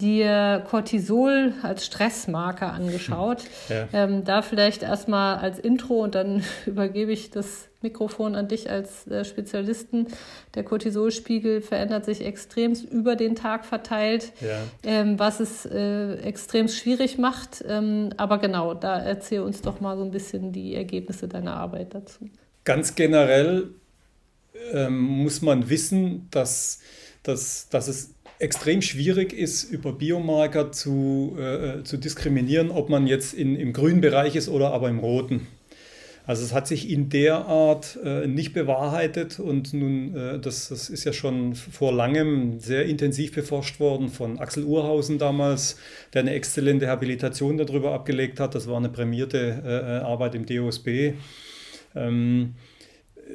dir Cortisol als Stressmarker angeschaut. Ja. Ähm, da vielleicht erstmal als Intro und dann übergebe ich das Mikrofon an dich als äh, Spezialisten. Der Cortisolspiegel verändert sich extrem über den Tag verteilt, ja. ähm, was es äh, extrem schwierig macht. Ähm, aber genau, da erzähl uns doch mal so ein bisschen die Ergebnisse deiner Arbeit dazu. Ganz generell ähm, muss man wissen, dass, dass, dass es extrem schwierig ist, über Biomarker zu, äh, zu diskriminieren, ob man jetzt in, im grünen Bereich ist oder aber im roten. Also es hat sich in der Art äh, nicht bewahrheitet und nun, äh, das, das ist ja schon vor langem sehr intensiv beforscht worden von Axel Urhausen damals, der eine exzellente Habilitation darüber abgelegt hat. Das war eine prämierte äh, äh Arbeit im DOSB. Ähm,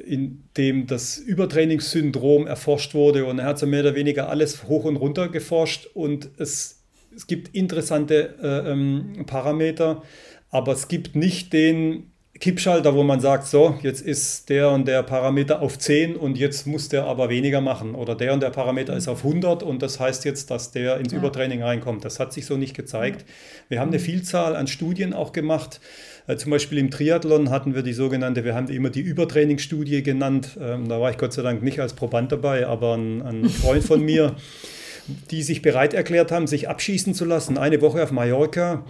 in dem das Übertrainingssyndrom erforscht wurde und er hat so mehr oder weniger alles hoch und runter geforscht und es, es gibt interessante äh, ähm, Parameter, aber es gibt nicht den Kippschalter, wo man sagt, so, jetzt ist der und der Parameter auf 10 und jetzt muss der aber weniger machen. Oder der und der Parameter ist auf 100 und das heißt jetzt, dass der ins ja. Übertraining reinkommt. Das hat sich so nicht gezeigt. Wir haben eine Vielzahl an Studien auch gemacht. Äh, zum Beispiel im Triathlon hatten wir die sogenannte, wir haben die immer die Übertrainingsstudie genannt. Ähm, da war ich Gott sei Dank nicht als Proband dabei, aber ein, ein Freund von mir, die sich bereit erklärt haben, sich abschießen zu lassen. Eine Woche auf Mallorca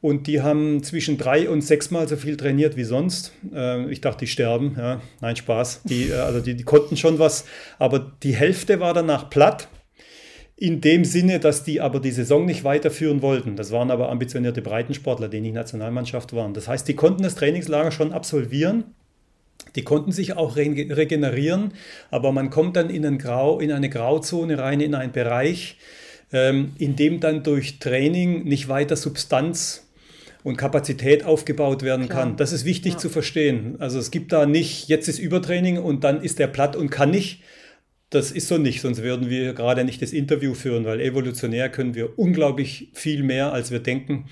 und die haben zwischen drei und sechsmal so viel trainiert wie sonst. Äh, ich dachte, die sterben. Ja, nein, Spaß. Die, äh, also die, die konnten schon was, aber die Hälfte war danach platt. In dem Sinne, dass die aber die Saison nicht weiterführen wollten. Das waren aber ambitionierte Breitensportler, die nicht Nationalmannschaft waren. Das heißt, die konnten das Trainingslager schon absolvieren. Die konnten sich auch regenerieren, aber man kommt dann in, Grau, in eine Grauzone rein, in einen Bereich, ähm, in dem dann durch Training nicht weiter Substanz und Kapazität aufgebaut werden Klar. kann. Das ist wichtig ja. zu verstehen. Also es gibt da nicht, jetzt ist Übertraining und dann ist der platt und kann nicht. Das ist so nicht, sonst würden wir gerade nicht das Interview führen, weil evolutionär können wir unglaublich viel mehr, als wir denken.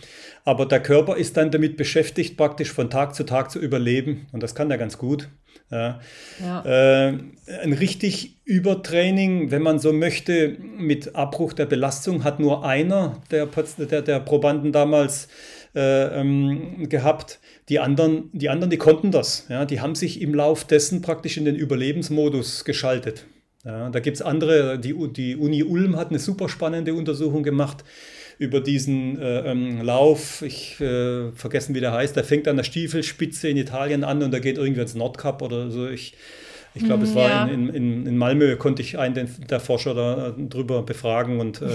Aber der Körper ist dann damit beschäftigt, praktisch von Tag zu Tag zu überleben und das kann er ganz gut. Ja. Ja. Äh, ein richtig Übertraining, wenn man so möchte, mit Abbruch der Belastung hat nur einer der, der, der Probanden damals äh, ähm, gehabt. Die anderen, die anderen, die konnten das. Ja, die haben sich im Lauf dessen praktisch in den Überlebensmodus geschaltet. Ja, da gibt es andere, die, die Uni Ulm hat eine super spannende Untersuchung gemacht über diesen äh, ähm, Lauf. Ich äh, vergessen, wie der heißt. Der fängt an der Stiefelspitze in Italien an und da geht irgendwie ins Nordkap oder so. Ich, ich glaube, es war ja. in, in, in Malmö, konnte ich einen der Forscher da äh, drüber befragen. Und äh,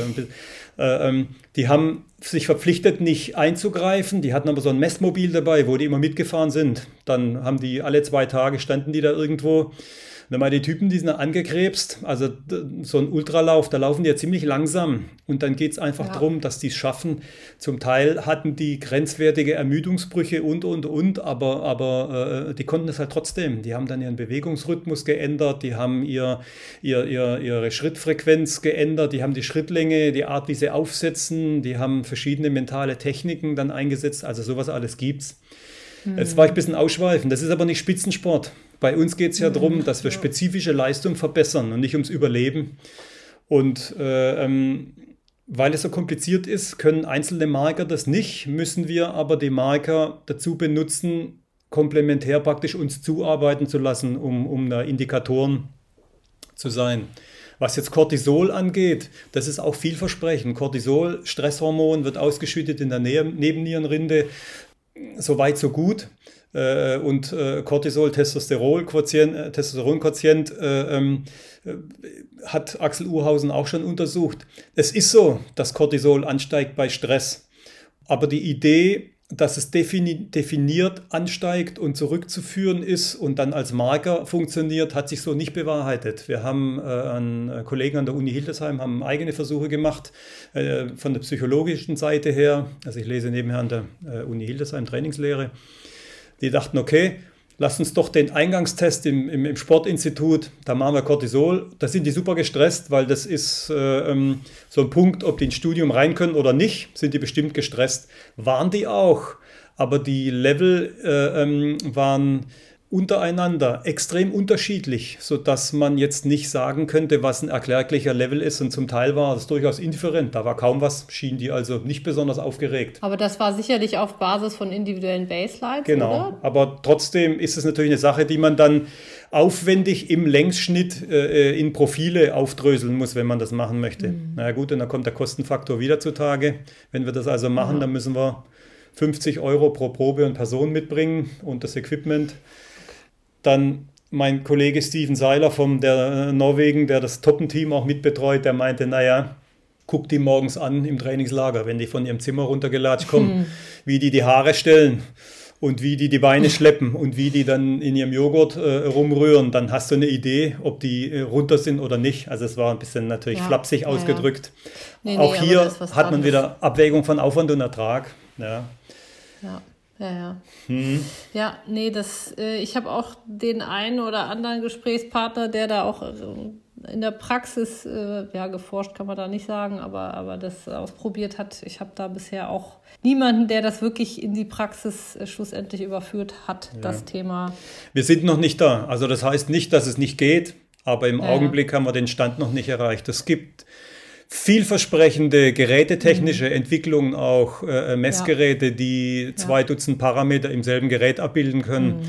äh, ähm, die haben sich verpflichtet, nicht einzugreifen. Die hatten aber so ein Messmobil dabei, wo die immer mitgefahren sind. Dann haben die alle zwei Tage standen die da irgendwo man die Typen, die sind angekrebst, also so ein Ultralauf, da laufen die ja ziemlich langsam. Und dann geht es einfach ja. darum, dass die es schaffen. Zum Teil hatten die grenzwertige Ermüdungsbrüche und, und, und, aber, aber äh, die konnten es halt trotzdem. Die haben dann ihren Bewegungsrhythmus geändert, die haben ihr, ihr, ihr, ihre Schrittfrequenz geändert, die haben die Schrittlänge, die Art, wie sie aufsetzen, die haben verschiedene mentale Techniken dann eingesetzt. Also sowas alles gibt's. Jetzt war ich ein bisschen ausschweifend. Das ist aber nicht Spitzensport. Bei uns geht es ja darum, dass wir spezifische Leistung verbessern und nicht ums Überleben. Und äh, ähm, weil es so kompliziert ist, können einzelne Marker das nicht, müssen wir aber die Marker dazu benutzen, komplementär praktisch uns zuarbeiten zu lassen, um, um da Indikatoren zu sein. Was jetzt Cortisol angeht, das ist auch vielversprechend. Cortisol, Stresshormon, wird ausgeschüttet in der Nebennierenrinde. So weit, so gut. Äh, und äh, Cortisol, Testosteron-Quotient, äh, Testosteron-Quotient ähm, hat Axel Urhausen auch schon untersucht. Es ist so, dass Cortisol ansteigt bei Stress. Aber die Idee, dass es defini definiert ansteigt und zurückzuführen ist und dann als Marker funktioniert, hat sich so nicht bewahrheitet. Wir haben äh, an Kollegen an der Uni Hildesheim haben eigene Versuche gemacht äh, von der psychologischen Seite her. Also ich lese nebenher an der äh, Uni Hildesheim Trainingslehre. Die dachten, okay, lass uns doch den Eingangstest im, im, im, Sportinstitut, da machen wir Cortisol. Da sind die super gestresst, weil das ist äh, ähm, so ein Punkt, ob die ins Studium rein können oder nicht, sind die bestimmt gestresst. Waren die auch, aber die Level äh, ähm, waren untereinander extrem unterschiedlich, sodass man jetzt nicht sagen könnte, was ein erklärlicher Level ist. Und zum Teil war das durchaus indifferent. Da war kaum was, schien die also nicht besonders aufgeregt. Aber das war sicherlich auf Basis von individuellen Baselines. Genau. Oder? Aber trotzdem ist es natürlich eine Sache, die man dann aufwendig im Längsschnitt äh, in Profile aufdröseln muss, wenn man das machen möchte. Mhm. Na gut, und dann kommt der Kostenfaktor wieder zutage. Wenn wir das also machen, ja. dann müssen wir 50 Euro pro Probe und Person mitbringen und das Equipment. Dann mein Kollege Steven Seiler von der äh, Norwegen, der das Toppenteam auch mitbetreut, der meinte, naja, guck die morgens an im Trainingslager, wenn die von ihrem Zimmer runtergelatscht kommen, hm. wie die die Haare stellen und wie die die Beine schleppen und wie die dann in ihrem Joghurt äh, rumrühren, dann hast du eine Idee, ob die äh, runter sind oder nicht. Also es war ein bisschen natürlich ja. flapsig ja, ausgedrückt. Ja. Nee, Auch nee, hier hat man wieder Abwägung von Aufwand und Ertrag. Ja. Ja. Ja, ja. Hm. Ja, nee, das, äh, ich habe auch den einen oder anderen Gesprächspartner, der da auch äh, in der Praxis, äh, ja, geforscht kann man da nicht sagen, aber, aber das ausprobiert hat. Ich habe da bisher auch niemanden, der das wirklich in die Praxis schlussendlich überführt hat, ja. das Thema. Wir sind noch nicht da. Also das heißt nicht, dass es nicht geht, aber im ja. Augenblick haben wir den Stand noch nicht erreicht. Es gibt vielversprechende gerätetechnische mhm. Entwicklungen, auch äh, Messgeräte, die zwei Dutzend Parameter im selben Gerät abbilden können. Mhm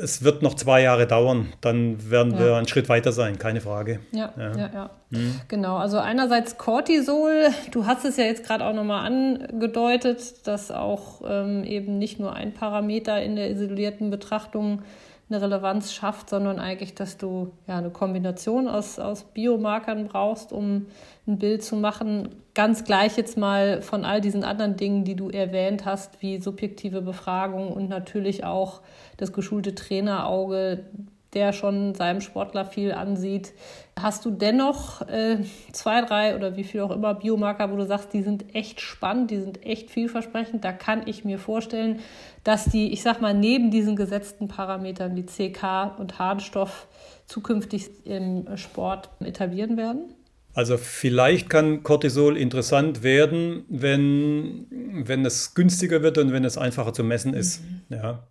es wird noch zwei Jahre dauern, dann werden ja. wir einen Schritt weiter sein, keine Frage. Ja, ja, ja. ja. Mhm. Genau, also einerseits Cortisol, du hast es ja jetzt gerade auch nochmal angedeutet, dass auch ähm, eben nicht nur ein Parameter in der isolierten Betrachtung eine Relevanz schafft, sondern eigentlich, dass du ja eine Kombination aus, aus Biomarkern brauchst, um ein Bild zu machen. Ganz gleich jetzt mal von all diesen anderen Dingen, die du erwähnt hast, wie subjektive Befragung und natürlich auch das geschulte Trainerauge, der schon seinem Sportler viel ansieht. Hast du dennoch äh, zwei, drei oder wie viel auch immer Biomarker, wo du sagst, die sind echt spannend, die sind echt vielversprechend? Da kann ich mir vorstellen, dass die, ich sag mal, neben diesen gesetzten Parametern wie CK und Harnstoff zukünftig im Sport etablieren werden? Also vielleicht kann Cortisol interessant werden, wenn, wenn es günstiger wird und wenn es einfacher zu messen ist. Mhm. Ja.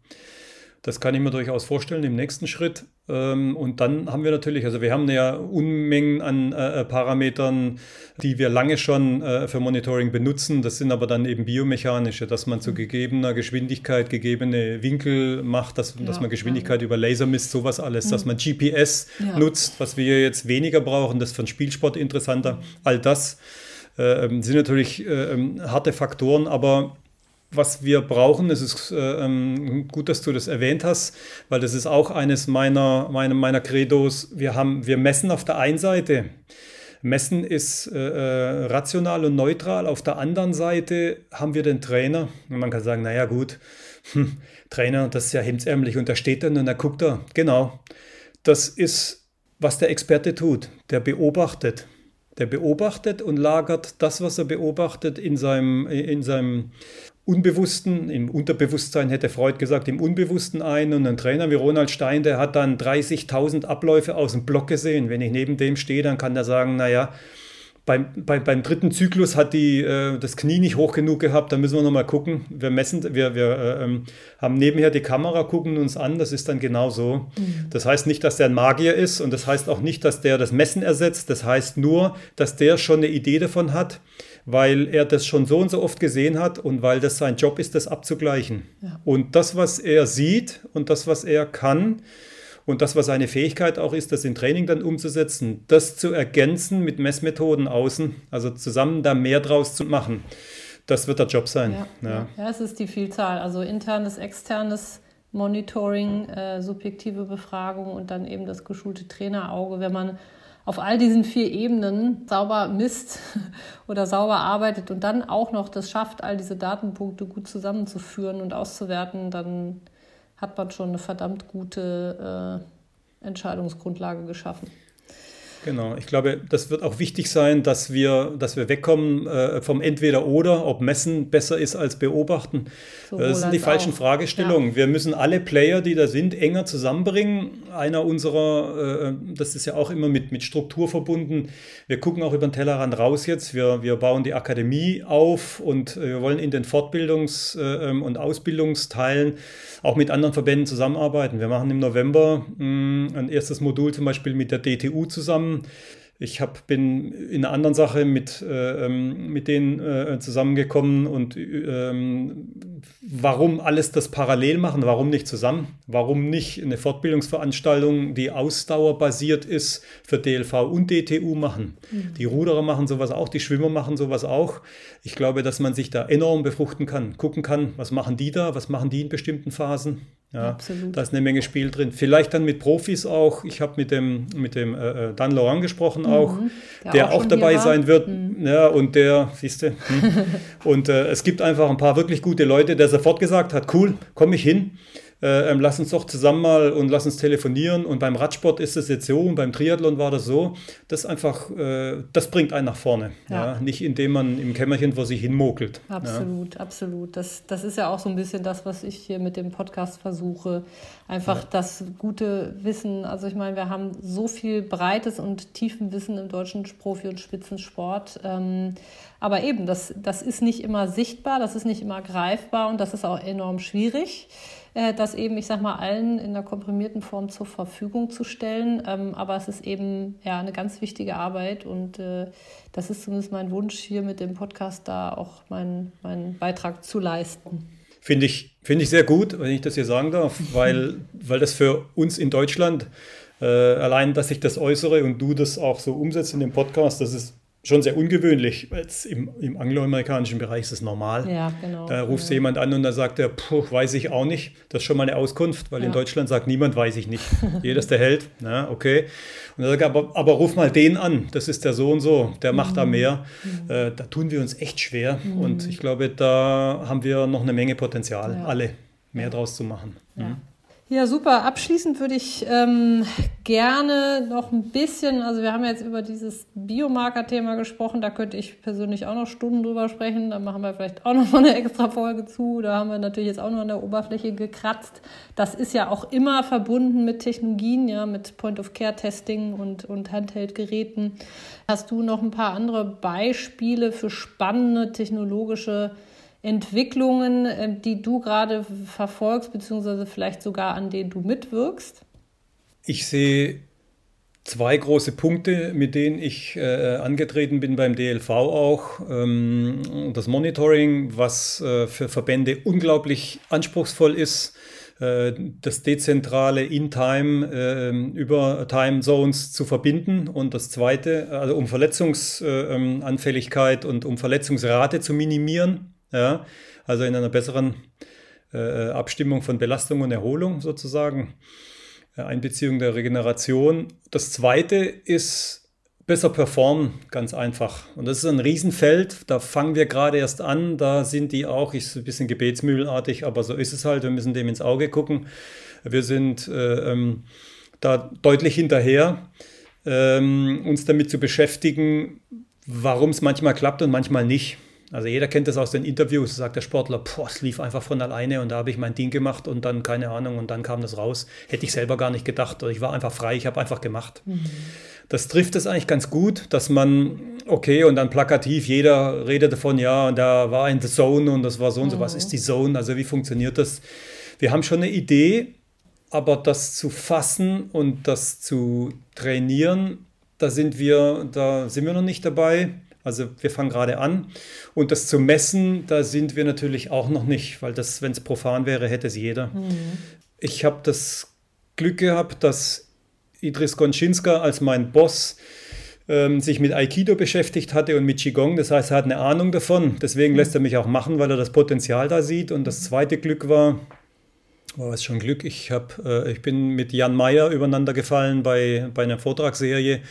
Das kann ich mir durchaus vorstellen im nächsten Schritt. Ähm, und dann haben wir natürlich, also wir haben ja Unmengen an äh, Parametern, die wir lange schon äh, für Monitoring benutzen. Das sind aber dann eben biomechanische, dass man zu gegebener Geschwindigkeit gegebene Winkel macht, dass, ja, dass man Geschwindigkeit ja. über Laser misst, sowas alles, mhm. dass man GPS ja. nutzt, was wir jetzt weniger brauchen, das ist für den Spielsport interessanter. All das äh, ähm, sind natürlich äh, ähm, harte Faktoren, aber was wir brauchen. Es ist äh, ähm, gut, dass du das erwähnt hast, weil das ist auch eines meiner, meiner, meiner Credos. Wir, haben, wir messen auf der einen Seite. Messen ist äh, äh, rational und neutral. Auf der anderen Seite haben wir den Trainer. Und man kann sagen, naja gut, hm, Trainer, das ist ja hemdsärmlich. Und da steht dann und da guckt er. Genau. Das ist, was der Experte tut. Der beobachtet. Der beobachtet und lagert das, was er beobachtet, in seinem, in seinem Unbewussten, im Unterbewusstsein hätte Freud gesagt, im Unbewussten ein. Und ein Trainer wie Ronald Stein, der hat dann 30.000 Abläufe aus dem Block gesehen. Wenn ich neben dem stehe, dann kann der sagen, naja, beim, beim, beim dritten Zyklus hat die äh, das Knie nicht hoch genug gehabt, da müssen wir nochmal gucken. Wir messen, wir, wir äh, ähm, haben nebenher die Kamera, gucken uns an, das ist dann genau so. Mhm. Das heißt nicht, dass der ein Magier ist und das heißt auch nicht, dass der das Messen ersetzt. Das heißt nur, dass der schon eine Idee davon hat, weil er das schon so und so oft gesehen hat und weil das sein Job ist, das abzugleichen. Ja. Und das, was er sieht und das, was er kann und das, was seine Fähigkeit auch ist, das in Training dann umzusetzen, das zu ergänzen mit Messmethoden außen, also zusammen da mehr draus zu machen, das wird der Job sein. Ja, ja. ja es ist die Vielzahl, also internes, externes. Monitoring, äh, subjektive Befragung und dann eben das geschulte Trainerauge. Wenn man auf all diesen vier Ebenen sauber misst oder sauber arbeitet und dann auch noch das schafft, all diese Datenpunkte gut zusammenzuführen und auszuwerten, dann hat man schon eine verdammt gute äh, Entscheidungsgrundlage geschaffen. Genau, ich glaube, das wird auch wichtig sein, dass wir, dass wir wegkommen äh, vom Entweder-Oder, ob Messen besser ist als Beobachten. Sowohl das sind die falschen auch. Fragestellungen. Ja. Wir müssen alle Player, die da sind, enger zusammenbringen. Einer unserer, äh, das ist ja auch immer mit, mit Struktur verbunden. Wir gucken auch über den Tellerrand raus jetzt. Wir, wir bauen die Akademie auf und äh, wir wollen in den Fortbildungs- äh, ähm, und Ausbildungsteilen auch mit anderen Verbänden zusammenarbeiten. Wir machen im November mh, mm, ein erstes Modul zum Beispiel mit der DTU zusammen. Ich hab, bin in einer anderen Sache mit, äh, ähm, mit denen äh, zusammengekommen und ähm, warum alles das parallel machen, warum nicht zusammen, warum nicht eine Fortbildungsveranstaltung, die ausdauerbasiert ist, für DLV und DTU machen. Mhm. Die Ruderer machen sowas auch, die Schwimmer machen sowas auch. Ich glaube, dass man sich da enorm befruchten kann, gucken kann, was machen die da, was machen die in bestimmten Phasen. Ja, Absolut. Da ist eine Menge Spiel drin. Vielleicht dann mit Profis auch. Ich habe mit dem, mit dem äh, äh Dan Laurent gesprochen mhm, auch, der, der auch, auch dabei sein wird. Mhm. Ja, und der, siehst du. Hm. und äh, es gibt einfach ein paar wirklich gute Leute, der sofort gesagt hat, cool, komme ich hin. äh, ähm, lass uns doch zusammen mal und lass uns telefonieren. Und beim Radsport ist es jetzt so und beim Triathlon war das so. Das einfach, äh, das bringt einen nach vorne. Ja. ja. Nicht indem man im Kämmerchen vor sich hinmokelt. Absolut, ja. absolut. Das, das ist ja auch so ein bisschen das, was ich hier mit dem Podcast versuche. Einfach ja. das gute Wissen. Also ich meine, wir haben so viel breites und tiefen Wissen im deutschen Profi- und Spitzensport. Ähm, aber eben, das, das ist nicht immer sichtbar, das ist nicht immer greifbar und das ist auch enorm schwierig. Äh, das eben, ich sag mal, allen in der komprimierten Form zur Verfügung zu stellen. Ähm, aber es ist eben ja eine ganz wichtige Arbeit und äh, das ist zumindest mein Wunsch, hier mit dem Podcast da auch meinen, meinen Beitrag zu leisten. Finde ich, finde ich sehr gut, wenn ich das hier sagen darf, weil, weil das für uns in Deutschland äh, allein, dass ich das äußere und du das auch so umsetzt in dem Podcast, das ist schon sehr ungewöhnlich. Jetzt im, im angloamerikanischen Bereich ist es normal. Ja, genau. Da rufst ja. jemand an und da sagt er, puh, weiß ich auch nicht. Das ist schon mal eine Auskunft, weil ja. in Deutschland sagt niemand, weiß ich nicht. Jeder ist der Held. Na, okay. Und er sagt, aber, aber ruf mal den an. Das ist der so und so. Der macht mhm. da mehr. Mhm. Äh, da tun wir uns echt schwer. Mhm. Und ich glaube, da haben wir noch eine Menge Potenzial, ja. alle mehr draus zu machen. Mhm. Ja, super. Abschließend würde ich ähm, gerne noch ein bisschen, also wir haben jetzt über dieses Biomarker-Thema gesprochen, da könnte ich persönlich auch noch Stunden drüber sprechen, da machen wir vielleicht auch noch mal eine extra Folge zu, da haben wir natürlich jetzt auch nur an der Oberfläche gekratzt. Das ist ja auch immer verbunden mit Technologien, ja, mit Point-of-Care-Testing und, und Handheld-Geräten. Hast du noch ein paar andere Beispiele für spannende technologische Entwicklungen, äh, die du gerade verfolgst, beziehungsweise vielleicht sogar an denen du mitwirkst? Ich sehe zwei große Punkte, mit denen ich äh, angetreten bin beim DLV auch. Ähm, das Monitoring, was äh, für Verbände unglaublich anspruchsvoll ist. Äh, das dezentrale In-Time äh, über Time Zones zu verbinden. Und das zweite, also um Verletzungsanfälligkeit und um Verletzungsrate zu minimieren. Ja, also in einer besseren äh, Abstimmung von Belastung und Erholung sozusagen. Äh, Einbeziehung der Regeneration. Das zweite ist besser performen, ganz einfach. Und das ist ein Riesenfeld, da fangen wir gerade erst an, da sind die auch, ich ein bisschen gebetsmühlenartig, aber so ist es halt, wir müssen dem ins Auge gucken. Wir sind äh, ähm, da deutlich hinterher, ähm, uns damit zu beschäftigen, warum es manchmal klappt und manchmal nicht. Also jeder kennt das aus den Interviews, sagt der Sportler, boah, es lief einfach von alleine und da habe ich mein Ding gemacht und dann keine Ahnung und dann kam das raus. Hätte ich selber gar nicht gedacht. Ich war einfach frei, ich habe einfach gemacht. Mhm. Das trifft es eigentlich ganz gut, dass man, okay, und dann plakativ, jeder redet davon, ja, und da war in The Zone und das war so und so. Was mhm. ist die Zone? Also wie funktioniert das? Wir haben schon eine Idee, aber das zu fassen und das zu trainieren, da sind wir, da sind wir noch nicht dabei. Also wir fangen gerade an. Und das zu messen, da sind wir natürlich auch noch nicht, weil das, wenn es profan wäre, hätte es jeder. Mhm. Ich habe das Glück gehabt, dass Idris Gonczynska als mein Boss ähm, sich mit Aikido beschäftigt hatte und mit Qigong. Das heißt, er hat eine Ahnung davon. Deswegen lässt er mich auch machen, weil er das Potenzial da sieht. Und das zweite Glück war, war es schon Glück, ich, hab, äh, ich bin mit Jan Meyer übereinander gefallen bei, bei einer Vortragsserie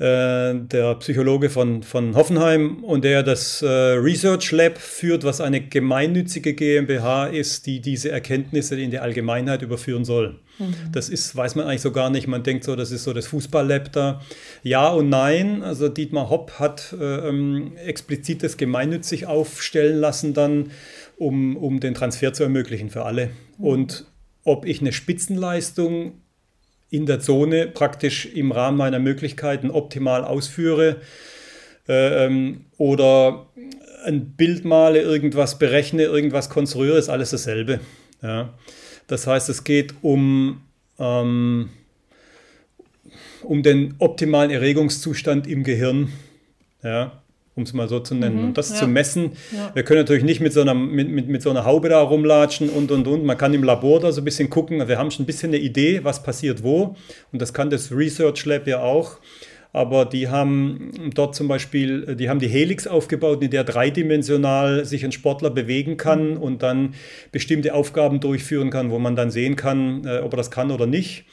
äh, der Psychologe von, von Hoffenheim und der das äh, Research Lab führt, was eine gemeinnützige GmbH ist, die diese Erkenntnisse in die Allgemeinheit überführen soll. Mhm. Das ist, weiß man eigentlich so gar nicht. Man denkt so, das ist so das Fußballlab da. Ja und nein. Also Dietmar Hopp hat äh, ähm, explizit das gemeinnützig aufstellen lassen dann, um, um den Transfer zu ermöglichen für alle. Mhm. Und ob ich eine Spitzenleistung in der Zone praktisch im Rahmen meiner Möglichkeiten optimal ausführe äh, ähm, oder ein Bild male, irgendwas berechne, irgendwas konstruiere, ist alles dasselbe. Ja. Das heißt, es geht um, ähm, um den optimalen Erregungszustand im Gehirn. Ja um es mal so zu nennen. Mhm, und das ja. zu messen, ja. wir können natürlich nicht mit so, einer, mit, mit, mit so einer Haube da rumlatschen und, und, und. Man kann im Labor da so ein bisschen gucken. Wir haben schon ein bisschen eine Idee, was passiert wo. Und das kann das Research Lab ja auch. Aber die haben dort zum Beispiel, die haben die Helix aufgebaut, in der dreidimensional sich ein Sportler bewegen kann mhm. und dann bestimmte Aufgaben durchführen kann, wo man dann sehen kann, äh, ob er das kann oder nicht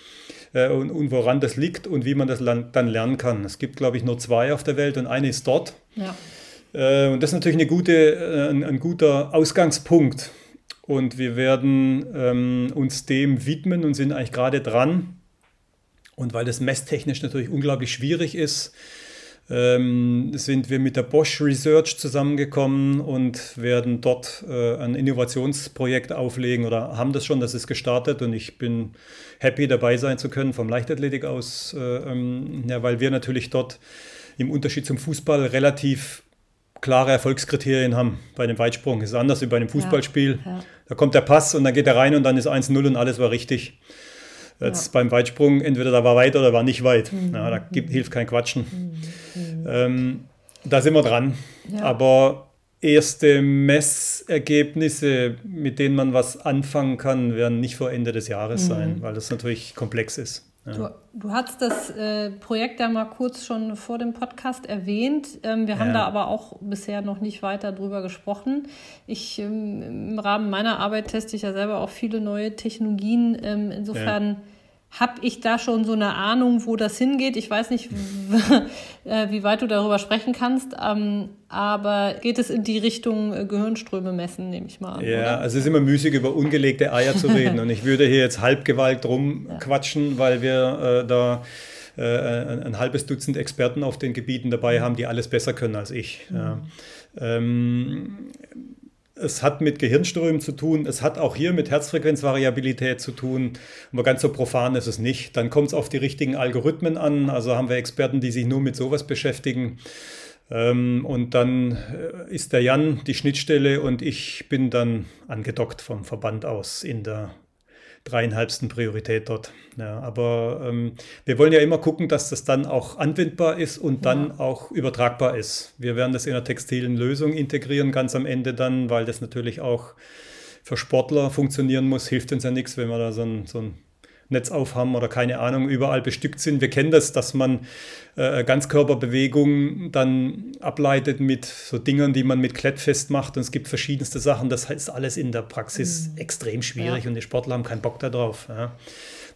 äh, und, und, woran das liegt und wie man das dann lernen kann. Es gibt, glaube ich, nur zwei auf der Welt und eine ist dort. Ja. Äh, und das ist natürlich eine gute, äh, ein, ein guter Ausgangspunkt. und wir werden ähm, uns dem widmen und sind eigentlich gerade dran. Und weil das messtechnisch natürlich unglaublich schwierig ist, ähm, sind wir mit der Bosch Research zusammengekommen und werden dort äh, ein Innovationsprojekt auflegen oder haben das schon, das ist gestartet und ich bin happy dabei sein zu können vom Leichtathletik aus, äh, ähm, ja, weil wir natürlich dort im Unterschied zum Fußball relativ klare Erfolgskriterien haben. Bei dem Weitsprung ist es anders wie bei einem Fußballspiel. Ja, ja. Da kommt der Pass und dann geht er rein und dann ist 1-0 und alles war richtig. Jetzt ja. beim Weitsprung, entweder da war weit oder war nicht weit. Mhm. Ja, da gibt, hilft kein Quatschen. Mhm. Ähm, da sind wir dran. Aber erste Messergebnisse, mit denen man was anfangen kann, werden nicht vor Ende des Jahres mhm. sein, weil das natürlich komplex ist. Du, du hast das äh, Projekt ja mal kurz schon vor dem Podcast erwähnt. Ähm, wir haben ja. da aber auch bisher noch nicht weiter drüber gesprochen. Ich ähm, im Rahmen meiner Arbeit teste ich ja selber auch viele neue Technologien. Ähm, insofern ja habe ich da schon so eine Ahnung, wo das hingeht. Ich weiß nicht, äh, wie weit du darüber sprechen kannst, ähm, aber geht es in die Richtung äh, Gehirnströme messen, nehme ich mal an. Ja, oder? also es ist immer müßig, über ungelegte Eier zu reden und ich würde hier jetzt Halbgewalt rumquatschen, ja. weil wir äh, da äh, ein, ein, halbes Dutzend Experten auf den Gebieten dabei haben, die alles besser können als ich. Mhm. Ja. Ähm, es hat mit Gehirnströmen zu tun, es hat auch hier mit Herzfrequenzvariabilität zu tun, aber ganz so profan ist es nicht. Dann kommt es auf die richtigen Algorithmen an, also haben wir Experten, die sich nur mit sowas beschäftigen. Ähm, und dann äh, ist der Jan die Schnittstelle und ich bin dann angedockt vom Verband aus in der dreieinhalbsten Priorität dort. Ja, aber ähm, wir wollen ja immer gucken, dass das dann auch anwendbar ist und dann ja. auch übertragbar ist. Wir werden das in einer textilen Lösung integrieren, ganz am Ende dann, weil das natürlich auch für Sportler funktionieren muss. Hilft uns ja nichts, wenn wir da so ein, so ein Netz aufhaben oder keine Ahnung, überall bestückt sind. Wir kennen das, dass man äh, Ganzkörperbewegung dann ableitet mit so Dingern, die man mit Klettfest macht. Und es gibt verschiedenste Sachen. Das heißt alles in der Praxis mhm. extrem schwierig ja. und die Sportler haben keinen Bock darauf. Ja.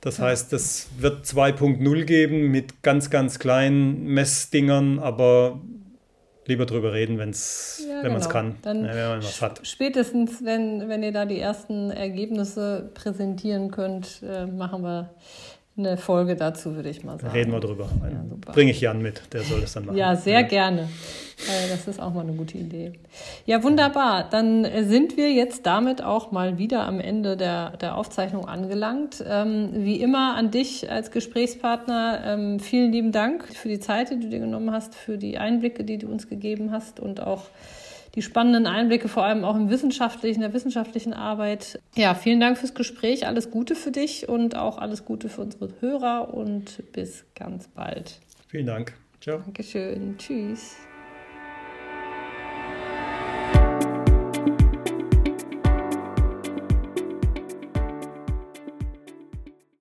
Das heißt, es wird 2.0 geben mit ganz, ganz kleinen Messdingern, aber lieber drüber reden, wenn's, ja, wenn man es genau. kann, Dann ja, wenn man was hat. Spätestens, wenn, wenn ihr da die ersten Ergebnisse präsentieren könnt, äh, machen wir eine Folge dazu, würde ich mal sagen. Reden wir drüber. Ja, Bringe ich Jan mit, der soll das dann machen. Ja, sehr ja. gerne. Äh, das ist auch mal eine gute Idee. Ja, wunderbar. Dann sind wir jetzt damit auch mal wieder am Ende der, der Aufzeichnung angelangt. Ähm, wie immer an dich als Gesprächspartner ähm, vielen lieben Dank für die Zeit, die du dir genommen hast, für die Einblicke, die du uns gegeben hast und auch die spannenden Einblicke, vor allem auch im wissenschaftlichen, der wissenschaftlichen Arbeit. Ja, vielen Dank fürs Gespräch. Alles Gute für dich und auch alles Gute für unsere Hörer und bis ganz bald. Vielen Dank. Ciao. Dankeschön. Tschüss.